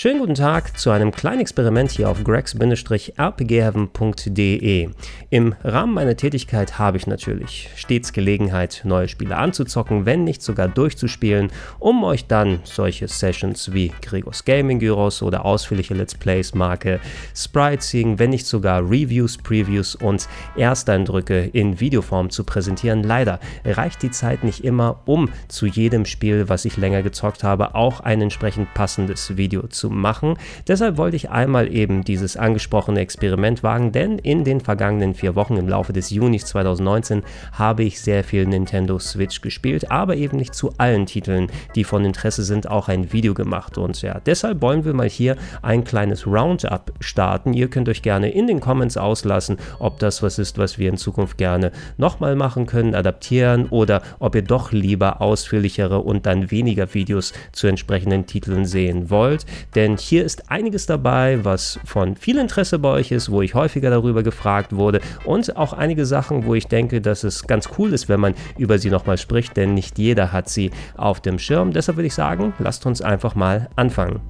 Schönen guten Tag zu einem kleinen Experiment hier auf gregs-rpgheaven.de. Im Rahmen meiner Tätigkeit habe ich natürlich stets Gelegenheit, neue Spiele anzuzocken, wenn nicht sogar durchzuspielen, um euch dann solche Sessions wie Gregors Gaming Gyros oder ausführliche Let's Plays Marke Spritesing, wenn nicht sogar Reviews, Previews und Ersteindrücke in Videoform zu präsentieren. Leider reicht die Zeit nicht immer, um zu jedem Spiel, was ich länger gezockt habe, auch ein entsprechend passendes Video zu machen. Deshalb wollte ich einmal eben dieses angesprochene Experiment wagen, denn in den vergangenen vier Wochen im Laufe des Junis 2019 habe ich sehr viel Nintendo Switch gespielt, aber eben nicht zu allen Titeln, die von Interesse sind, auch ein Video gemacht. Und ja, deshalb wollen wir mal hier ein kleines Roundup starten. Ihr könnt euch gerne in den Comments auslassen, ob das was ist, was wir in Zukunft gerne nochmal machen können, adaptieren oder ob ihr doch lieber ausführlichere und dann weniger Videos zu entsprechenden Titeln sehen wollt denn hier ist einiges dabei, was von viel Interesse bei euch ist, wo ich häufiger darüber gefragt wurde und auch einige Sachen, wo ich denke, dass es ganz cool ist, wenn man über sie nochmal spricht, denn nicht jeder hat sie auf dem Schirm. Deshalb würde ich sagen, lasst uns einfach mal anfangen.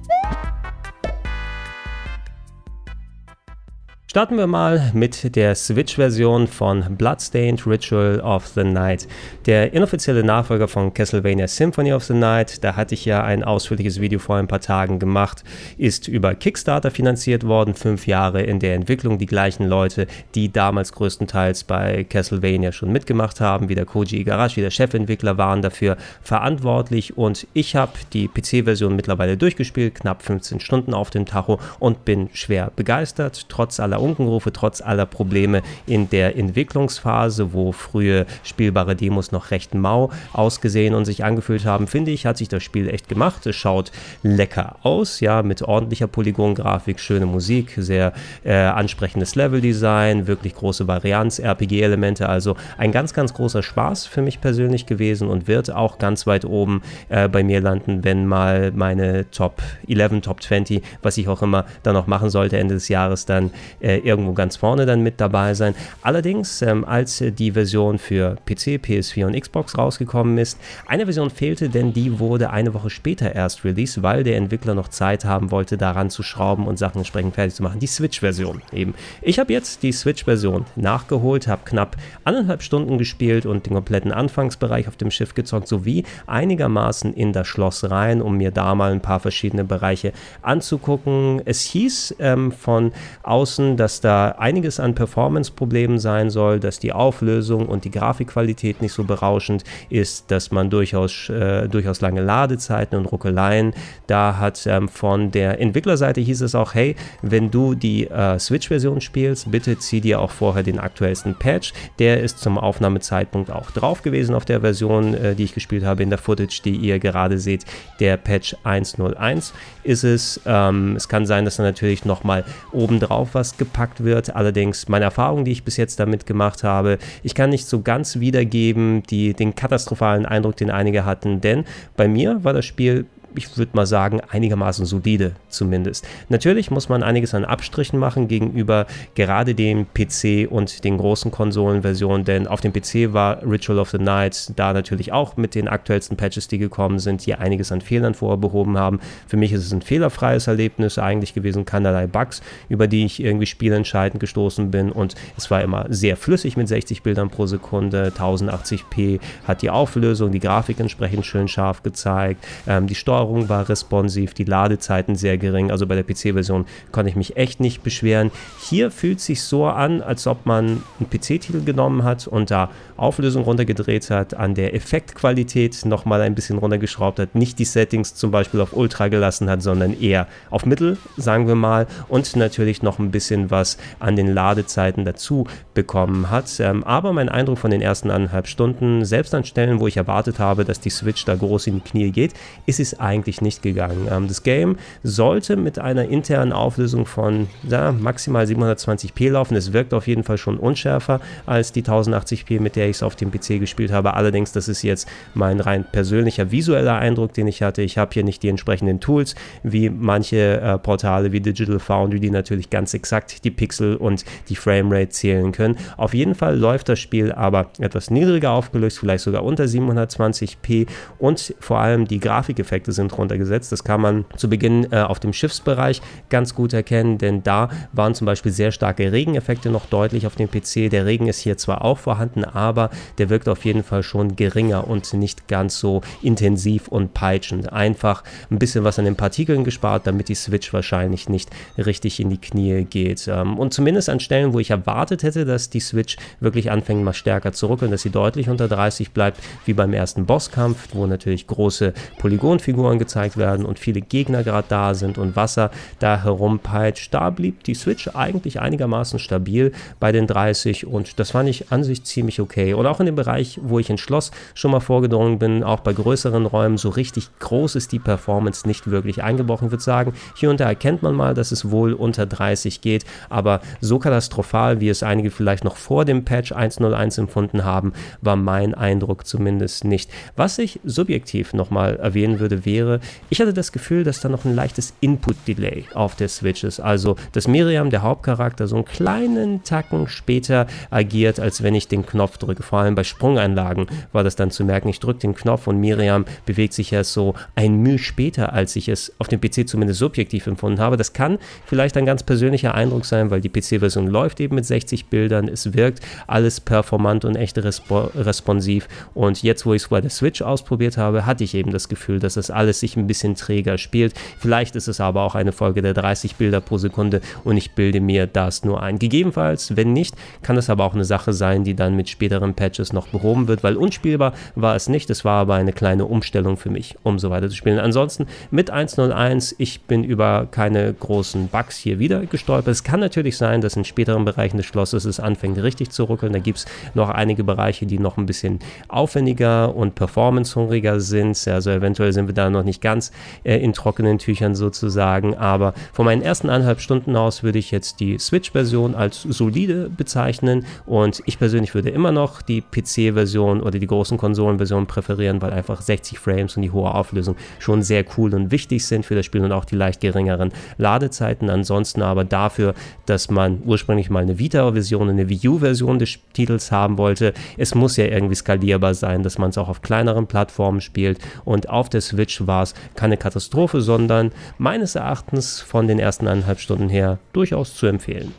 Starten wir mal mit der Switch-Version von Bloodstained Ritual of the Night. Der inoffizielle Nachfolger von Castlevania Symphony of the Night, da hatte ich ja ein ausführliches Video vor ein paar Tagen gemacht, ist über Kickstarter finanziert worden, fünf Jahre in der Entwicklung. Die gleichen Leute, die damals größtenteils bei Castlevania schon mitgemacht haben, wie der Koji Igarashi, der Chefentwickler, waren dafür verantwortlich und ich habe die PC-Version mittlerweile durchgespielt, knapp 15 Stunden auf dem Tacho und bin schwer begeistert, trotz aller Unkenrufe, trotz aller Probleme in der Entwicklungsphase, wo frühe spielbare Demos noch recht mau ausgesehen und sich angefühlt haben, finde ich, hat sich das Spiel echt gemacht. Es schaut lecker aus, ja, mit ordentlicher Polygongrafik, schöne Musik, sehr äh, ansprechendes Leveldesign, wirklich große Varianz, RPG-Elemente, also ein ganz, ganz großer Spaß für mich persönlich gewesen und wird auch ganz weit oben äh, bei mir landen, wenn mal meine Top 11, Top 20, was ich auch immer dann noch machen sollte Ende des Jahres, dann äh, äh, irgendwo ganz vorne dann mit dabei sein. Allerdings, ähm, als die Version für PC, PS4 und Xbox rausgekommen ist, eine Version fehlte, denn die wurde eine Woche später erst released, weil der Entwickler noch Zeit haben wollte, daran zu schrauben und Sachen entsprechend fertig zu machen. Die Switch-Version eben. Ich habe jetzt die Switch-Version nachgeholt, habe knapp anderthalb Stunden gespielt und den kompletten Anfangsbereich auf dem Schiff gezockt, sowie einigermaßen in das Schloss rein, um mir da mal ein paar verschiedene Bereiche anzugucken. Es hieß ähm, von außen, dass da einiges an Performance-Problemen sein soll, dass die Auflösung und die Grafikqualität nicht so berauschend ist, dass man durchaus, äh, durchaus lange Ladezeiten und Ruckeleien da hat. Ähm, von der Entwicklerseite hieß es auch, hey, wenn du die äh, Switch-Version spielst, bitte zieh dir auch vorher den aktuellsten Patch. Der ist zum Aufnahmezeitpunkt auch drauf gewesen auf der Version, äh, die ich gespielt habe in der Footage, die ihr gerade seht. Der Patch 101 ist es. Ähm, es kann sein, dass da natürlich nochmal obendrauf was gepackt wird. Allerdings meine Erfahrung, die ich bis jetzt damit gemacht habe, ich kann nicht so ganz wiedergeben, die, den katastrophalen Eindruck, den einige hatten, denn bei mir war das Spiel ich würde mal sagen, einigermaßen solide zumindest. Natürlich muss man einiges an Abstrichen machen gegenüber gerade dem PC und den großen Konsolenversionen, denn auf dem PC war Ritual of the Night da natürlich auch mit den aktuellsten Patches, die gekommen sind, die einiges an Fehlern vorher behoben haben. Für mich ist es ein fehlerfreies Erlebnis eigentlich gewesen, keinerlei Bugs, über die ich irgendwie spielentscheidend gestoßen bin und es war immer sehr flüssig mit 60 Bildern pro Sekunde, 1080p hat die Auflösung, die Grafik entsprechend schön scharf gezeigt, ähm, die Steuerung Steuerung war responsiv, die Ladezeiten sehr gering, also bei der PC-Version konnte ich mich echt nicht beschweren. Hier fühlt sich so an, als ob man einen PC-Titel genommen hat und da Auflösung runtergedreht hat, an der Effektqualität nochmal ein bisschen runtergeschraubt hat, nicht die Settings zum Beispiel auf Ultra gelassen hat, sondern eher auf Mittel, sagen wir mal, und natürlich noch ein bisschen was an den Ladezeiten dazu bekommen hat. Ähm, aber mein Eindruck von den ersten anderthalb Stunden, selbst an Stellen, wo ich erwartet habe, dass die Switch da groß in die Knie geht, ist es eigentlich nicht gegangen. Ähm, das Game sollte mit einer internen Auflösung von ja, maximal 720p laufen. Es wirkt auf jeden Fall schon unschärfer als die 1080p, mit der ich es auf dem PC gespielt habe. Allerdings, das ist jetzt mein rein persönlicher visueller Eindruck, den ich hatte. Ich habe hier nicht die entsprechenden Tools wie manche äh, Portale wie Digital Foundry, die natürlich ganz exakt die Pixel und die Framerate zählen können. Auf jeden Fall läuft das Spiel aber etwas niedriger aufgelöst, vielleicht sogar unter 720p und vor allem die Grafikeffekte sind runtergesetzt. Das kann man zu Beginn äh, auf dem Schiffsbereich ganz gut erkennen, denn da waren zum Beispiel sehr starke Regeneffekte noch deutlich auf dem PC. Der Regen ist hier zwar auch vorhanden, aber der wirkt auf jeden Fall schon geringer und nicht ganz so intensiv und peitschend. Einfach ein bisschen was an den Partikeln gespart, damit die Switch wahrscheinlich nicht richtig in die Knie geht. Ähm, und zumindest an Stellen, wo ich erwartet hätte, dass die Switch wirklich anfängt, mal stärker zu ruckeln, dass sie deutlich unter 30 bleibt, wie beim ersten Bosskampf, wo natürlich große Polygonfiguren gezeigt werden und viele Gegner gerade da sind und Wasser da herumpeitscht. Da blieb die Switch eigentlich einigermaßen stabil bei den 30 und das fand ich an sich ziemlich okay. Und auch in dem Bereich, wo ich ins Schloss schon mal vorgedrungen bin, auch bei größeren Räumen, so richtig groß ist die Performance nicht wirklich eingebrochen. Ich würde sagen, hier und da erkennt man mal, dass es wohl unter 30 geht, aber so katastrophal, wie es einige vielleicht noch vor dem Patch 1.01 empfunden haben, war mein Eindruck zumindest nicht. Was ich subjektiv nochmal erwähnen würde, wäre, ich hatte das Gefühl, dass da noch ein leichtes Input-Delay auf der Switch ist. Also, dass Miriam, der Hauptcharakter, so einen kleinen Tacken später agiert, als wenn ich den Knopf drücke. Vor allem bei Sprungeinlagen war das dann zu merken. Ich drücke den Knopf und Miriam bewegt sich ja so ein Mühe später, als ich es auf dem PC zumindest subjektiv empfunden habe. Das kann vielleicht ein ganz persönlicher Eindruck sein, weil die PC-Version läuft eben mit 60 Bildern. Es wirkt alles performant und echt respo responsiv. Und jetzt, wo ich es bei der Switch ausprobiert habe, hatte ich eben das Gefühl, dass das alles sich ein bisschen träger spielt. Vielleicht ist es aber auch eine Folge der 30 Bilder pro Sekunde und ich bilde mir das nur ein. Gegebenenfalls, wenn nicht, kann es aber auch eine Sache sein, die dann mit späteren Patches noch behoben wird, weil unspielbar war es nicht. Es war aber eine kleine Umstellung für mich, um so weiter zu spielen. Ansonsten mit 1.01, ich bin über keine großen Bugs hier wieder gestolpert. Es kann natürlich sein, dass in späteren Bereichen des Schlosses es anfängt richtig zu ruckeln. Da gibt es noch einige Bereiche, die noch ein bisschen aufwendiger und performancehungriger sind. Also eventuell sind wir da noch nicht ganz äh, in trockenen Tüchern sozusagen. Aber von meinen ersten eineinhalb Stunden aus würde ich jetzt die Switch-Version als solide bezeichnen. Und ich persönlich würde immer noch die PC-Version oder die großen Konsolen-Version präferieren, weil einfach 60 Frames und die hohe Auflösung schon sehr cool und wichtig sind für das Spiel und auch die leicht geringeren Ladezeiten. Ansonsten aber dafür, dass man ursprünglich mal eine Vita-Version, eine Wii U-Version des Titels haben wollte, es muss ja irgendwie skalierbar sein, dass man es auch auf kleineren Plattformen spielt. Und auf der Switch war es keine Katastrophe, sondern meines Erachtens von den ersten eineinhalb Stunden her durchaus zu empfehlen.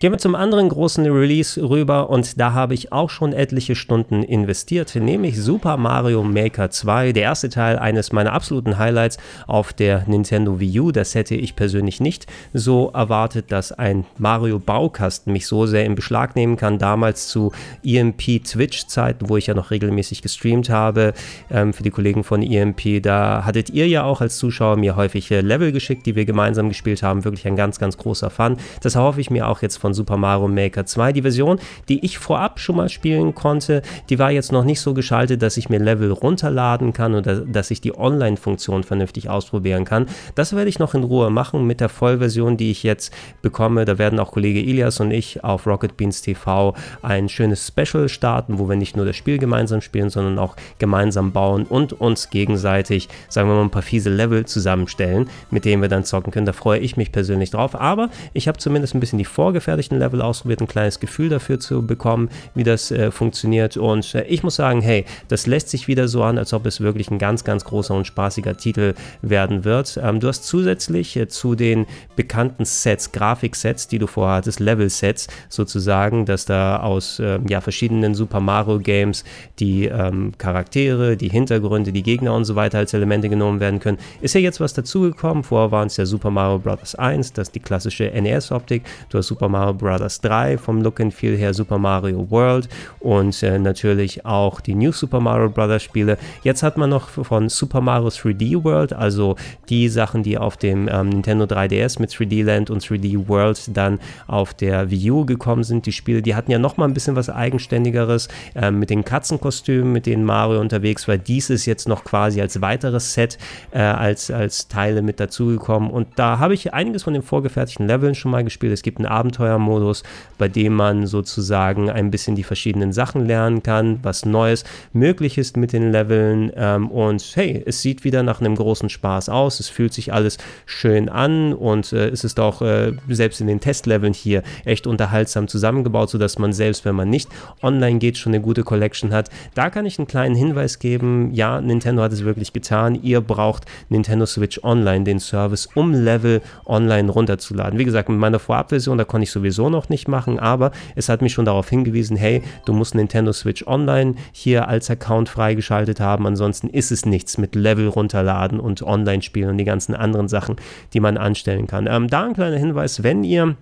Gehen wir zum anderen großen Release rüber und da habe ich auch schon etliche Stunden investiert, nämlich Super Mario Maker 2, der erste Teil eines meiner absoluten Highlights auf der Nintendo Wii U. Das hätte ich persönlich nicht so erwartet, dass ein Mario Baukasten mich so sehr in Beschlag nehmen kann. Damals zu EMP Twitch-Zeiten, wo ich ja noch regelmäßig gestreamt habe, ähm, für die Kollegen von EMP, da hattet ihr ja auch als Zuschauer mir häufig Level geschickt, die wir gemeinsam gespielt haben. Wirklich ein ganz, ganz großer Fun. Das hoffe ich mir auch jetzt von von Super Mario Maker 2. Die Version, die ich vorab schon mal spielen konnte, die war jetzt noch nicht so geschaltet, dass ich mir Level runterladen kann oder dass ich die Online-Funktion vernünftig ausprobieren kann. Das werde ich noch in Ruhe machen mit der Vollversion, die ich jetzt bekomme. Da werden auch Kollege Ilias und ich auf Rocket Beans TV ein schönes Special starten, wo wir nicht nur das Spiel gemeinsam spielen, sondern auch gemeinsam bauen und uns gegenseitig, sagen wir mal, ein paar fiese Level zusammenstellen, mit denen wir dann zocken können. Da freue ich mich persönlich drauf. Aber ich habe zumindest ein bisschen die vorgefertigten fertigten Level ausprobiert, ein kleines Gefühl dafür zu bekommen, wie das äh, funktioniert. Und äh, ich muss sagen, hey, das lässt sich wieder so an, als ob es wirklich ein ganz, ganz großer und spaßiger Titel werden wird. Ähm, du hast zusätzlich äh, zu den bekannten Sets, Grafiksets, die du vorhattest, Level-Sets sozusagen, dass da aus ähm, ja, verschiedenen Super Mario Games die ähm, Charaktere, die Hintergründe, die Gegner und so weiter als Elemente genommen werden können. Ist ja jetzt was dazugekommen. Vorher waren es ja Super Mario Bros. 1, das ist die klassische NES-Optik. Du hast Super Mario Mario Bros. 3 vom Look and Feel her, Super Mario World und äh, natürlich auch die New Super Mario Bros. Spiele. Jetzt hat man noch von Super Mario 3D World, also die Sachen, die auf dem ähm, Nintendo 3DS mit 3D Land und 3D World dann auf der Wii U gekommen sind. Die Spiele, die hatten ja noch mal ein bisschen was eigenständigeres äh, mit den Katzenkostümen, mit denen Mario unterwegs war. Dies ist jetzt noch quasi als weiteres Set äh, als, als Teile mit dazugekommen und da habe ich einiges von den vorgefertigten Leveln schon mal gespielt. Es gibt einen Abenteuermodus, bei dem man sozusagen ein bisschen die verschiedenen Sachen lernen kann, was Neues möglich ist mit den Leveln ähm, und hey, es sieht wieder nach einem großen Spaß aus. Es fühlt sich alles schön an und äh, es ist auch äh, selbst in den Testleveln hier echt unterhaltsam zusammengebaut, sodass man selbst, wenn man nicht online geht, schon eine gute Collection hat. Da kann ich einen kleinen Hinweis geben. Ja, Nintendo hat es wirklich getan. Ihr braucht Nintendo Switch Online, den Service, um Level online runterzuladen. Wie gesagt, mit meiner Vorabversion, da konnte ich sowieso noch nicht machen, aber es hat mich schon darauf hingewiesen, hey, du musst Nintendo Switch Online hier als Account freigeschaltet haben, ansonsten ist es nichts mit Level runterladen und online spielen und die ganzen anderen Sachen, die man anstellen kann. Ähm, da ein kleiner Hinweis, wenn ihr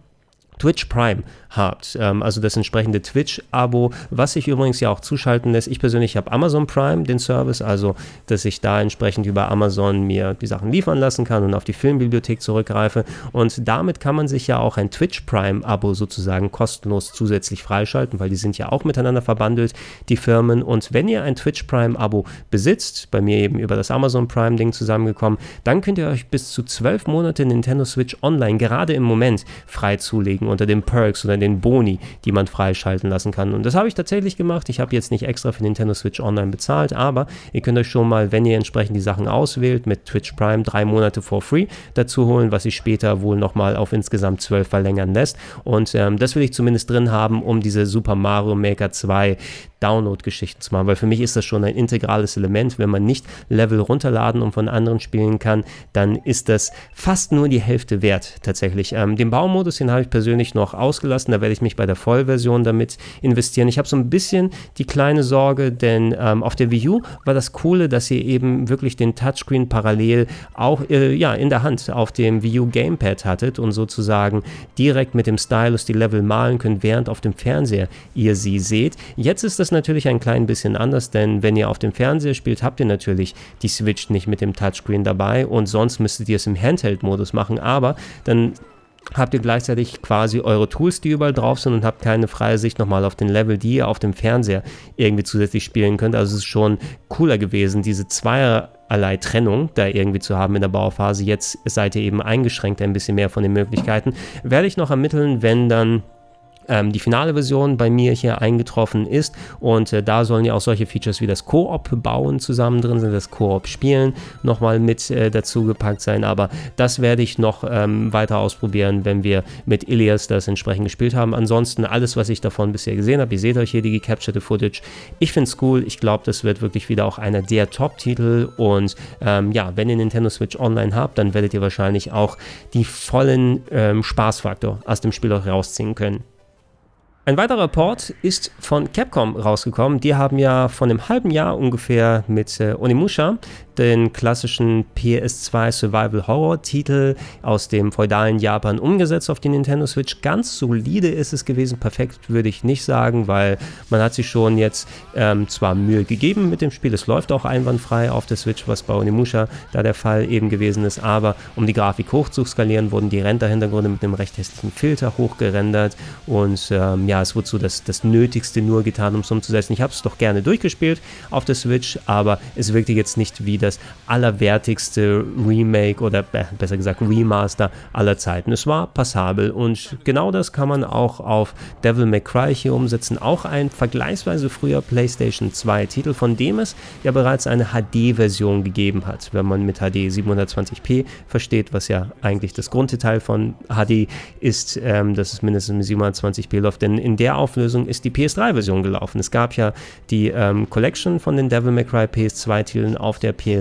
Twitch Prime habt, ähm, also das entsprechende Twitch-Abo, was sich übrigens ja auch zuschalten lässt. Ich persönlich habe Amazon Prime, den Service, also dass ich da entsprechend über Amazon mir die Sachen liefern lassen kann und auf die Filmbibliothek zurückgreife. Und damit kann man sich ja auch ein Twitch Prime-Abo sozusagen kostenlos zusätzlich freischalten, weil die sind ja auch miteinander verbandelt, die Firmen. Und wenn ihr ein Twitch Prime-Abo besitzt, bei mir eben über das Amazon Prime-Ding zusammengekommen, dann könnt ihr euch bis zu zwölf Monate Nintendo Switch Online gerade im Moment frei zulegen unter den Perks oder den Boni, die man freischalten lassen kann. Und das habe ich tatsächlich gemacht. Ich habe jetzt nicht extra für Nintendo Switch Online bezahlt, aber ihr könnt euch schon mal, wenn ihr entsprechend die Sachen auswählt, mit Twitch Prime drei Monate for free dazu holen, was sich später wohl nochmal auf insgesamt zwölf verlängern lässt. Und ähm, das will ich zumindest drin haben, um diese Super Mario Maker 2 Download-Geschichten zu machen, weil für mich ist das schon ein integrales Element. Wenn man nicht Level runterladen und von anderen spielen kann, dann ist das fast nur die Hälfte wert tatsächlich. Ähm, den Baumodus, den habe ich persönlich noch ausgelassen, da werde ich mich bei der Vollversion damit investieren. Ich habe so ein bisschen die kleine Sorge, denn ähm, auf der Wii U war das Coole, dass ihr eben wirklich den Touchscreen parallel auch äh, ja, in der Hand auf dem Wii U Gamepad hattet und sozusagen direkt mit dem Stylus die Level malen könnt, während auf dem Fernseher ihr sie seht. Jetzt ist das es natürlich ein klein bisschen anders, denn wenn ihr auf dem Fernseher spielt, habt ihr natürlich die Switch nicht mit dem Touchscreen dabei und sonst müsstet ihr es im Handheld-Modus machen, aber dann habt ihr gleichzeitig quasi eure Tools, die überall drauf sind und habt keine freie Sicht nochmal auf den Level, die ihr auf dem Fernseher irgendwie zusätzlich spielen könnt. Also es ist schon cooler gewesen, diese zweierlei Trennung da irgendwie zu haben in der Bauphase. Jetzt seid ihr eben eingeschränkt ein bisschen mehr von den Möglichkeiten. Werde ich noch ermitteln, wenn dann ähm, die finale Version bei mir hier eingetroffen ist. Und äh, da sollen ja auch solche Features wie das Koop-Bauen zusammen drin sind, das Koop-Spielen nochmal mit äh, dazu gepackt sein. Aber das werde ich noch ähm, weiter ausprobieren, wenn wir mit Ilias das entsprechend gespielt haben. Ansonsten alles, was ich davon bisher gesehen habe, ihr seht euch hier die gecapturete Footage. Ich finde es cool. Ich glaube, das wird wirklich wieder auch einer der Top-Titel. Und ähm, ja, wenn ihr Nintendo Switch Online habt, dann werdet ihr wahrscheinlich auch die vollen ähm, Spaßfaktor aus dem Spiel auch rausziehen können. Ein weiterer Port ist von Capcom rausgekommen. Die haben ja von einem halben Jahr ungefähr mit äh, Onimusha den klassischen PS2 Survival Horror Titel aus dem feudalen Japan umgesetzt auf die Nintendo Switch. Ganz solide ist es gewesen, perfekt würde ich nicht sagen, weil man hat sich schon jetzt ähm, zwar Mühe gegeben mit dem Spiel, es läuft auch einwandfrei auf der Switch, was bei Onimusha da der Fall eben gewesen ist, aber um die Grafik hoch zu skalieren, wurden die Render-Hintergründe mit einem recht hässlichen Filter hochgerendert und ähm, ja, es wurde so das, das Nötigste nur getan, um es umzusetzen. Ich habe es doch gerne durchgespielt auf der Switch, aber es wirkte jetzt nicht wie das allerwertigste Remake oder besser gesagt Remaster aller Zeiten. Es war passabel und genau das kann man auch auf Devil May Cry hier umsetzen. Auch ein vergleichsweise früher PlayStation 2 Titel, von dem es ja bereits eine HD-Version gegeben hat, wenn man mit HD 720p versteht, was ja eigentlich das Grunddetail von HD ist, ähm, dass es mindestens mit 720p läuft. Denn in der Auflösung ist die PS3-Version gelaufen. Es gab ja die ähm, Collection von den Devil May Cry PS2-Titeln auf der PS3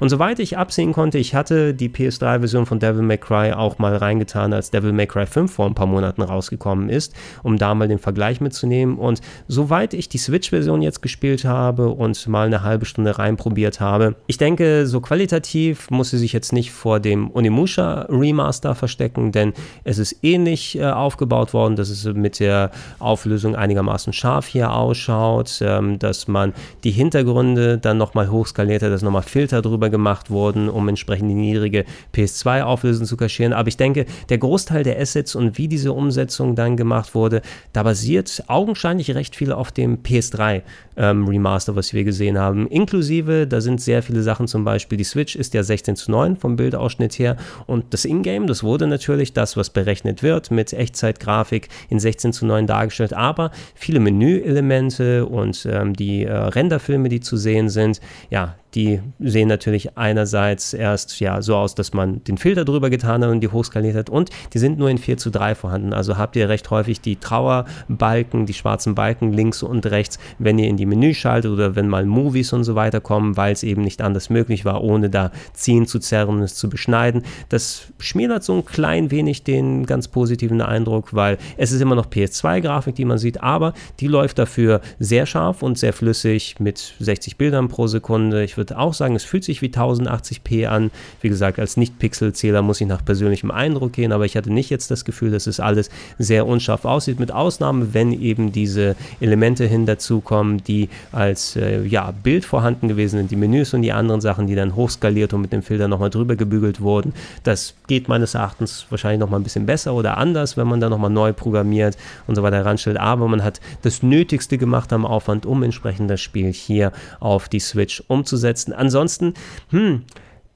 und soweit ich absehen konnte, ich hatte die PS3-Version von Devil May Cry auch mal reingetan, als Devil May Cry 5 vor ein paar Monaten rausgekommen ist, um da mal den Vergleich mitzunehmen. Und soweit ich die Switch-Version jetzt gespielt habe und mal eine halbe Stunde reinprobiert habe, ich denke, so qualitativ muss sie sich jetzt nicht vor dem Onimusha Remaster verstecken, denn es ist ähnlich äh, aufgebaut worden, dass es mit der Auflösung einigermaßen scharf hier ausschaut, ähm, dass man die Hintergründe dann nochmal hochskaliert hat, dass nochmal Filter drüber gemacht wurden, um entsprechend die niedrige PS2-Auflösung zu kaschieren. Aber ich denke, der Großteil der Assets und wie diese Umsetzung dann gemacht wurde, da basiert augenscheinlich recht viel auf dem PS3 ähm, Remaster, was wir gesehen haben. Inklusive, da sind sehr viele Sachen, zum Beispiel die Switch ist ja 16 zu 9 vom Bildausschnitt her und das Ingame, das wurde natürlich das, was berechnet wird, mit Echtzeitgrafik in 16 zu 9 dargestellt, aber viele Menüelemente und ähm, die äh, Renderfilme, die zu sehen sind, ja, die sehen natürlich einerseits erst ja so aus, dass man den Filter drüber getan hat und die hochskaliert hat und die sind nur in 4 zu 3 vorhanden. Also habt ihr recht häufig die Trauerbalken, die schwarzen Balken links und rechts, wenn ihr in die Menü schaltet oder wenn mal Movies und so weiter kommen, weil es eben nicht anders möglich war, ohne da ziehen zu zerren und es zu beschneiden. Das schmälert so ein klein wenig den ganz positiven Eindruck, weil es ist immer noch PS2-Grafik, die man sieht, aber die läuft dafür sehr scharf und sehr flüssig mit 60 Bildern pro Sekunde. Ich würde würde auch sagen, es fühlt sich wie 1080p an. Wie gesagt, als Nicht-Pixel-Zähler muss ich nach persönlichem Eindruck gehen, aber ich hatte nicht jetzt das Gefühl, dass es alles sehr unscharf aussieht, mit Ausnahme, wenn eben diese Elemente hin dazukommen, die als äh, ja, Bild vorhanden gewesen sind, die Menüs und die anderen Sachen, die dann hochskaliert und mit dem Filter nochmal drüber gebügelt wurden. Das geht meines Erachtens wahrscheinlich nochmal ein bisschen besser oder anders, wenn man da nochmal neu programmiert und so weiter ranstellt. Aber man hat das Nötigste gemacht am Aufwand, um entsprechend das Spiel hier auf die Switch umzusetzen umsetzen. Ansonsten, hm,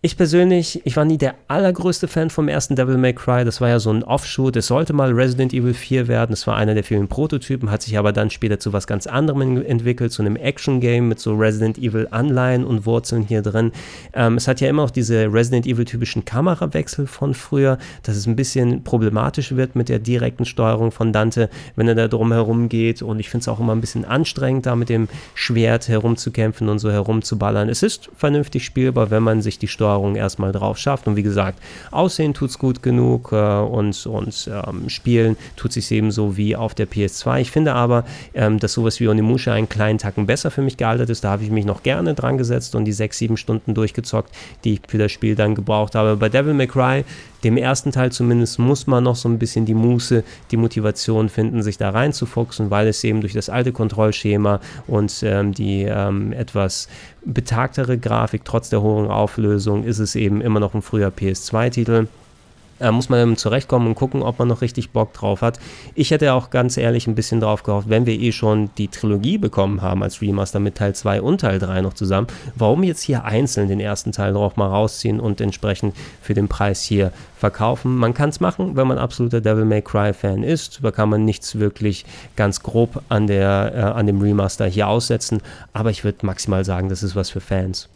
ich persönlich, ich war nie der allergrößte Fan vom ersten Devil May Cry. Das war ja so ein Offshoot. Es sollte mal Resident Evil 4 werden. Das war einer der vielen Prototypen, hat sich aber dann später zu was ganz anderem entwickelt, zu einem Action-Game mit so Resident Evil-Anleihen und Wurzeln hier drin. Ähm, es hat ja immer noch diese Resident Evil-typischen Kamerawechsel von früher, dass es ein bisschen problematisch wird mit der direkten Steuerung von Dante, wenn er da drum herum geht. Und ich finde es auch immer ein bisschen anstrengend, da mit dem Schwert herumzukämpfen und so herumzuballern. Es ist vernünftig spielbar, wenn man sich die Steuerung Steuerung erstmal drauf schafft. Und wie gesagt, Aussehen tut es gut genug äh, und, und ähm, Spielen tut sich ebenso wie auf der PS2. Ich finde aber, ähm, dass sowas wie Onimusha einen kleinen Tacken besser für mich gealtert ist. Da habe ich mich noch gerne dran gesetzt und die sechs, sieben Stunden durchgezockt, die ich für das Spiel dann gebraucht habe. Bei Devil May Cry dem ersten Teil zumindest muss man noch so ein bisschen die Muße, die Motivation finden, sich da reinzufuchsen, weil es eben durch das alte Kontrollschema und ähm, die ähm, etwas betagtere Grafik trotz der hohen Auflösung ist es eben immer noch ein früher PS2-Titel. Äh, muss man zurechtkommen und gucken, ob man noch richtig Bock drauf hat. Ich hätte auch ganz ehrlich ein bisschen drauf gehofft, wenn wir eh schon die Trilogie bekommen haben als Remaster mit Teil 2 und Teil 3 noch zusammen, warum jetzt hier einzeln den ersten Teil noch mal rausziehen und entsprechend für den Preis hier verkaufen. Man kann es machen, wenn man absoluter Devil May Cry Fan ist. Da kann man nichts wirklich ganz grob an, der, äh, an dem Remaster hier aussetzen, aber ich würde maximal sagen, das ist was für Fans.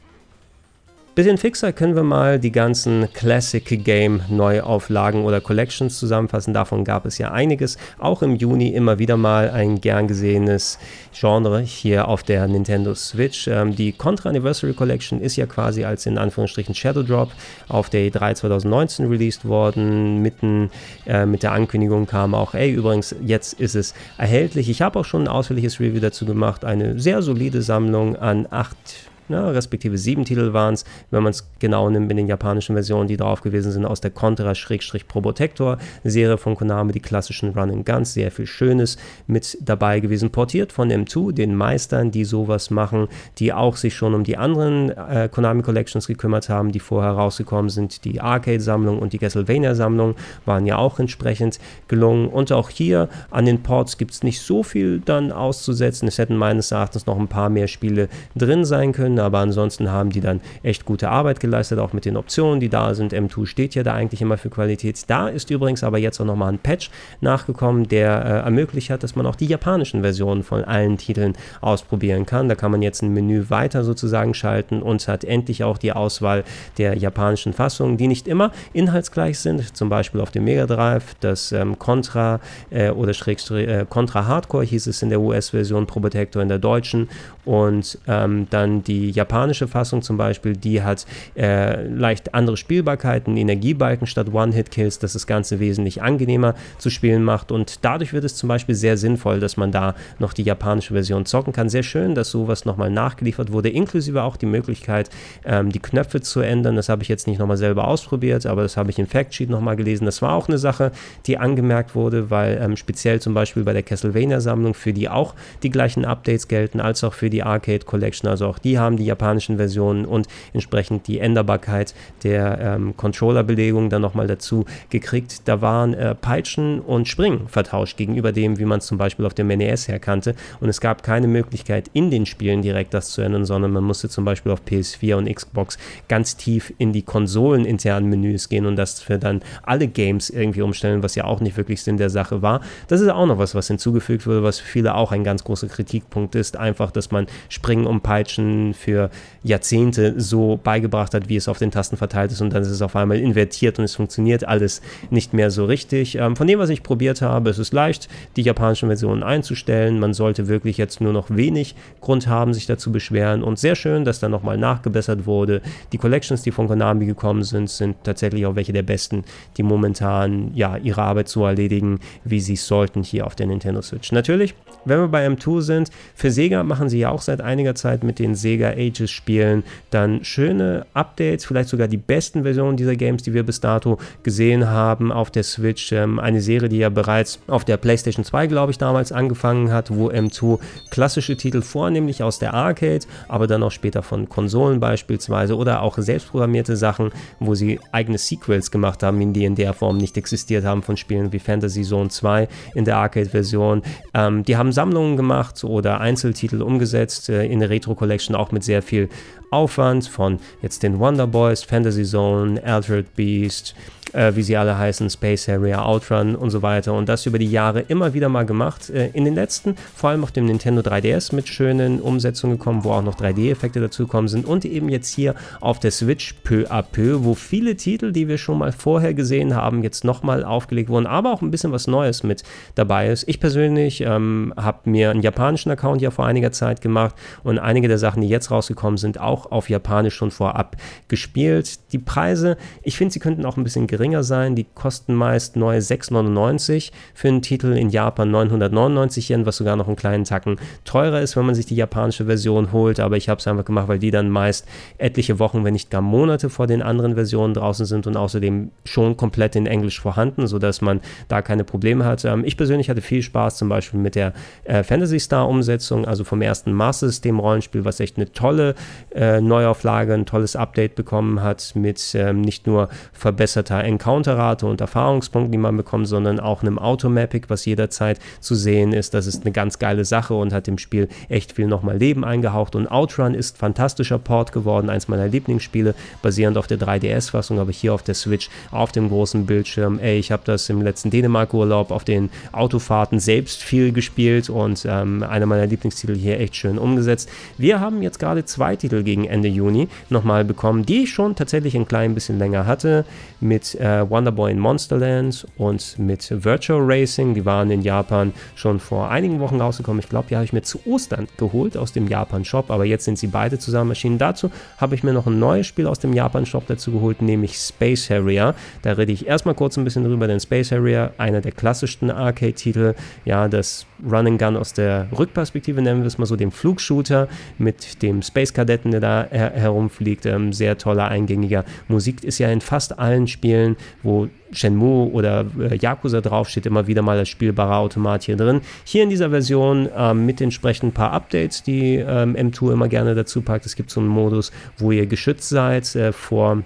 Bisschen fixer können wir mal die ganzen Classic Game Neuauflagen oder Collections zusammenfassen. Davon gab es ja einiges. Auch im Juni immer wieder mal ein gern gesehenes Genre hier auf der Nintendo Switch. Ähm, die Contra Anniversary Collection ist ja quasi als in Anführungsstrichen Shadow Drop auf der E3 2019 released worden. Mitten äh, mit der Ankündigung kam auch, ey, übrigens, jetzt ist es erhältlich. Ich habe auch schon ein ausführliches Review dazu gemacht. Eine sehr solide Sammlung an acht ja, respektive sieben Titel waren es, wenn man es genau nimmt in den japanischen Versionen, die drauf gewesen sind, aus der Contra-Probotector-Serie von Konami, die klassischen Run and Guns, sehr viel Schönes mit dabei gewesen, portiert von M2, den Meistern, die sowas machen, die auch sich schon um die anderen äh, Konami Collections gekümmert haben, die vorher rausgekommen sind, die Arcade-Sammlung und die Castlevania-Sammlung waren ja auch entsprechend gelungen. Und auch hier an den Ports gibt es nicht so viel dann auszusetzen, es hätten meines Erachtens noch ein paar mehr Spiele drin sein können, finden, aber ansonsten haben die dann echt gute Arbeit geleistet, auch mit den Optionen, die da sind. M2 steht ja da eigentlich immer für Qualität. Da ist übrigens aber jetzt auch nochmal ein Patch nachgekommen, der äh, ermöglicht hat, dass man auch die japanischen Versionen von allen Titeln ausprobieren kann. Da kann man jetzt ein Menü weiter sozusagen schalten und hat endlich auch die Auswahl der japanischen Fassungen, die nicht immer inhaltsgleich sind. Zum Beispiel auf dem Mega Drive das ähm, Contra äh, oder Schrägstrich äh, Contra Hardcore hieß es in der US-Version, Protector in der deutschen und ähm, dann die japanische Fassung zum Beispiel, die hat äh, leicht andere Spielbarkeiten, Energiebalken statt One-Hit-Kills, das das Ganze wesentlich angenehmer zu spielen macht und dadurch wird es zum Beispiel sehr sinnvoll, dass man da noch die japanische Version zocken kann. Sehr schön, dass sowas nochmal nachgeliefert wurde, inklusive auch die Möglichkeit, ähm, die Knöpfe zu ändern. Das habe ich jetzt nicht nochmal selber ausprobiert, aber das habe ich im Factsheet nochmal gelesen. Das war auch eine Sache, die angemerkt wurde, weil ähm, speziell zum Beispiel bei der Castlevania-Sammlung, für die auch die gleichen Updates gelten, als auch für die Arcade Collection. Also auch die haben die japanischen Versionen und entsprechend die Änderbarkeit der ähm, Controller-Belegung dann nochmal dazu gekriegt. Da waren äh, Peitschen und Springen vertauscht gegenüber dem, wie man es zum Beispiel auf dem NES herkannte. Und es gab keine Möglichkeit, in den Spielen direkt das zu ändern, sondern man musste zum Beispiel auf PS4 und Xbox ganz tief in die konsoleninternen Menüs gehen und das für dann alle Games irgendwie umstellen, was ja auch nicht wirklich Sinn der Sache war. Das ist auch noch was, was hinzugefügt wurde, was für viele auch ein ganz großer Kritikpunkt ist. Einfach, dass man Springen und Peitschen für Jahrzehnte so beigebracht hat, wie es auf den Tasten verteilt ist und dann ist es auf einmal invertiert und es funktioniert alles nicht mehr so richtig. Ähm, von dem, was ich probiert habe, ist es leicht, die japanischen Versionen einzustellen. Man sollte wirklich jetzt nur noch wenig Grund haben, sich dazu beschweren und sehr schön, dass da nochmal nachgebessert wurde. Die Collections, die von Konami gekommen sind, sind tatsächlich auch welche der besten, die momentan ja ihre Arbeit so erledigen, wie sie sollten hier auf der Nintendo Switch. Natürlich, wenn wir bei M2 sind, für Sega machen sie ja auch seit einiger Zeit mit den Sega Ages Spielen dann schöne Updates, vielleicht sogar die besten Versionen dieser Games, die wir bis dato gesehen haben auf der Switch. Ähm, eine Serie, die ja bereits auf der PlayStation 2, glaube ich, damals angefangen hat, wo M2 klassische Titel vornehmlich aus der Arcade, aber dann auch später von Konsolen beispielsweise oder auch selbstprogrammierte Sachen, wo sie eigene Sequels gemacht haben, die in der Form nicht existiert haben von Spielen wie Fantasy Zone 2 in der Arcade-Version. Ähm, die haben Sammlungen gemacht oder Einzeltitel umgesetzt äh, in der Retro Collection auch mit sehr viel Aufwand von jetzt den Wonder Boys, Fantasy Zone, Altered Beast, äh, wie sie alle heißen, Space Harrier, Outrun und so weiter. Und das über die Jahre immer wieder mal gemacht. Äh, in den letzten, vor allem auf dem Nintendo 3DS mit schönen Umsetzungen gekommen, wo auch noch 3D-Effekte dazugekommen sind. Und eben jetzt hier auf der Switch peu à peu, wo viele Titel, die wir schon mal vorher gesehen haben, jetzt nochmal aufgelegt wurden, aber auch ein bisschen was Neues mit dabei ist. Ich persönlich ähm, habe mir einen japanischen Account ja vor einiger Zeit gemacht und einige der Sachen, die jetzt rausgekommen sind, auch auf Japanisch schon vorab gespielt. Die Preise, ich finde, sie könnten auch ein bisschen geringer geringer sein. Die kosten meist neu 6,99 für einen Titel, in Japan 999 Yen, was sogar noch einen kleinen Tacken teurer ist, wenn man sich die japanische Version holt. Aber ich habe es einfach gemacht, weil die dann meist etliche Wochen, wenn nicht gar Monate vor den anderen Versionen draußen sind und außerdem schon komplett in Englisch vorhanden, sodass man da keine Probleme hat. Ähm, ich persönlich hatte viel Spaß zum Beispiel mit der äh, Fantasy Star Umsetzung, also vom ersten Master System Rollenspiel, was echt eine tolle äh, Neuauflage, ein tolles Update bekommen hat mit ähm, nicht nur verbesserter Encounter-Rate und Erfahrungspunkten, die man bekommt, sondern auch einem Automapic, was jederzeit zu sehen ist. Das ist eine ganz geile Sache und hat dem Spiel echt viel nochmal Leben eingehaucht. Und Outrun ist fantastischer Port geworden, eins meiner Lieblingsspiele, basierend auf der 3DS-Fassung, aber hier auf der Switch, auf dem großen Bildschirm. Ey, ich habe das im letzten Dänemark-Urlaub auf den Autofahrten selbst viel gespielt und ähm, einer meiner Lieblingstitel hier echt schön umgesetzt. Wir haben jetzt gerade zwei Titel gegen Ende Juni nochmal bekommen, die ich schon tatsächlich ein klein bisschen länger hatte, mit äh, Wonderboy in Monsterland und mit Virtual Racing. Die waren in Japan schon vor einigen Wochen rausgekommen. Ich glaube, die habe ich mir zu Ostern geholt aus dem Japan-Shop, aber jetzt sind sie beide zusammen erschienen. Dazu habe ich mir noch ein neues Spiel aus dem Japan-Shop dazu geholt, nämlich Space Harrier. Da rede ich erstmal kurz ein bisschen drüber, denn Space Harrier, einer der klassischsten Arcade-Titel, ja, das Running Gun aus der Rückperspektive, nennen wir es mal so, dem Flugshooter mit dem Space-Kadetten, der da her herumfliegt. Ähm, sehr toller, eingängiger Musik ist ja in fast allen Spielen, wo Shenmue oder äh, Yakuza draufsteht, immer wieder mal das spielbare Automat hier drin. Hier in dieser Version ähm, mit entsprechend paar Updates, die ähm, M2 immer gerne dazu packt. Es gibt so einen Modus, wo ihr geschützt seid äh, vor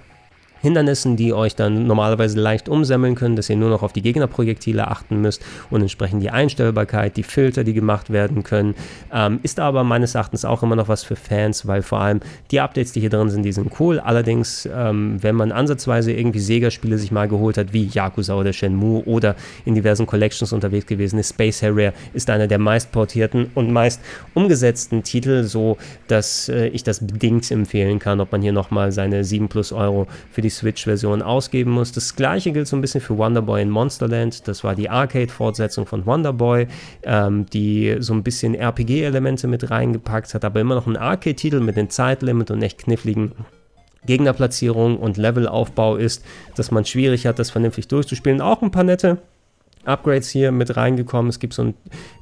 Hindernissen, die euch dann normalerweise leicht umsemmeln können, dass ihr nur noch auf die Gegnerprojektile achten müsst und entsprechend die Einstellbarkeit, die Filter, die gemacht werden können. Ähm, ist aber meines Erachtens auch immer noch was für Fans, weil vor allem die Updates, die hier drin sind, die sind cool. Allerdings, ähm, wenn man ansatzweise irgendwie Sega-Spiele sich mal geholt hat, wie Yakuza oder Shenmue oder in diversen Collections unterwegs gewesen ist, Space Harrier ist einer der meist portierten und meist umgesetzten Titel, so dass äh, ich das bedingt empfehlen kann, ob man hier nochmal seine 7 plus Euro für die Switch-Version ausgeben muss. Das gleiche gilt so ein bisschen für Wonderboy in Monsterland. Das war die Arcade-Fortsetzung von Wonderboy, ähm, die so ein bisschen RPG-Elemente mit reingepackt hat, aber immer noch ein Arcade-Titel mit einem Zeitlimit und echt kniffligen Gegnerplatzierung und Levelaufbau ist, dass man schwierig hat, das vernünftig durchzuspielen. Auch ein paar nette Upgrades hier mit reingekommen. Es gibt so ein,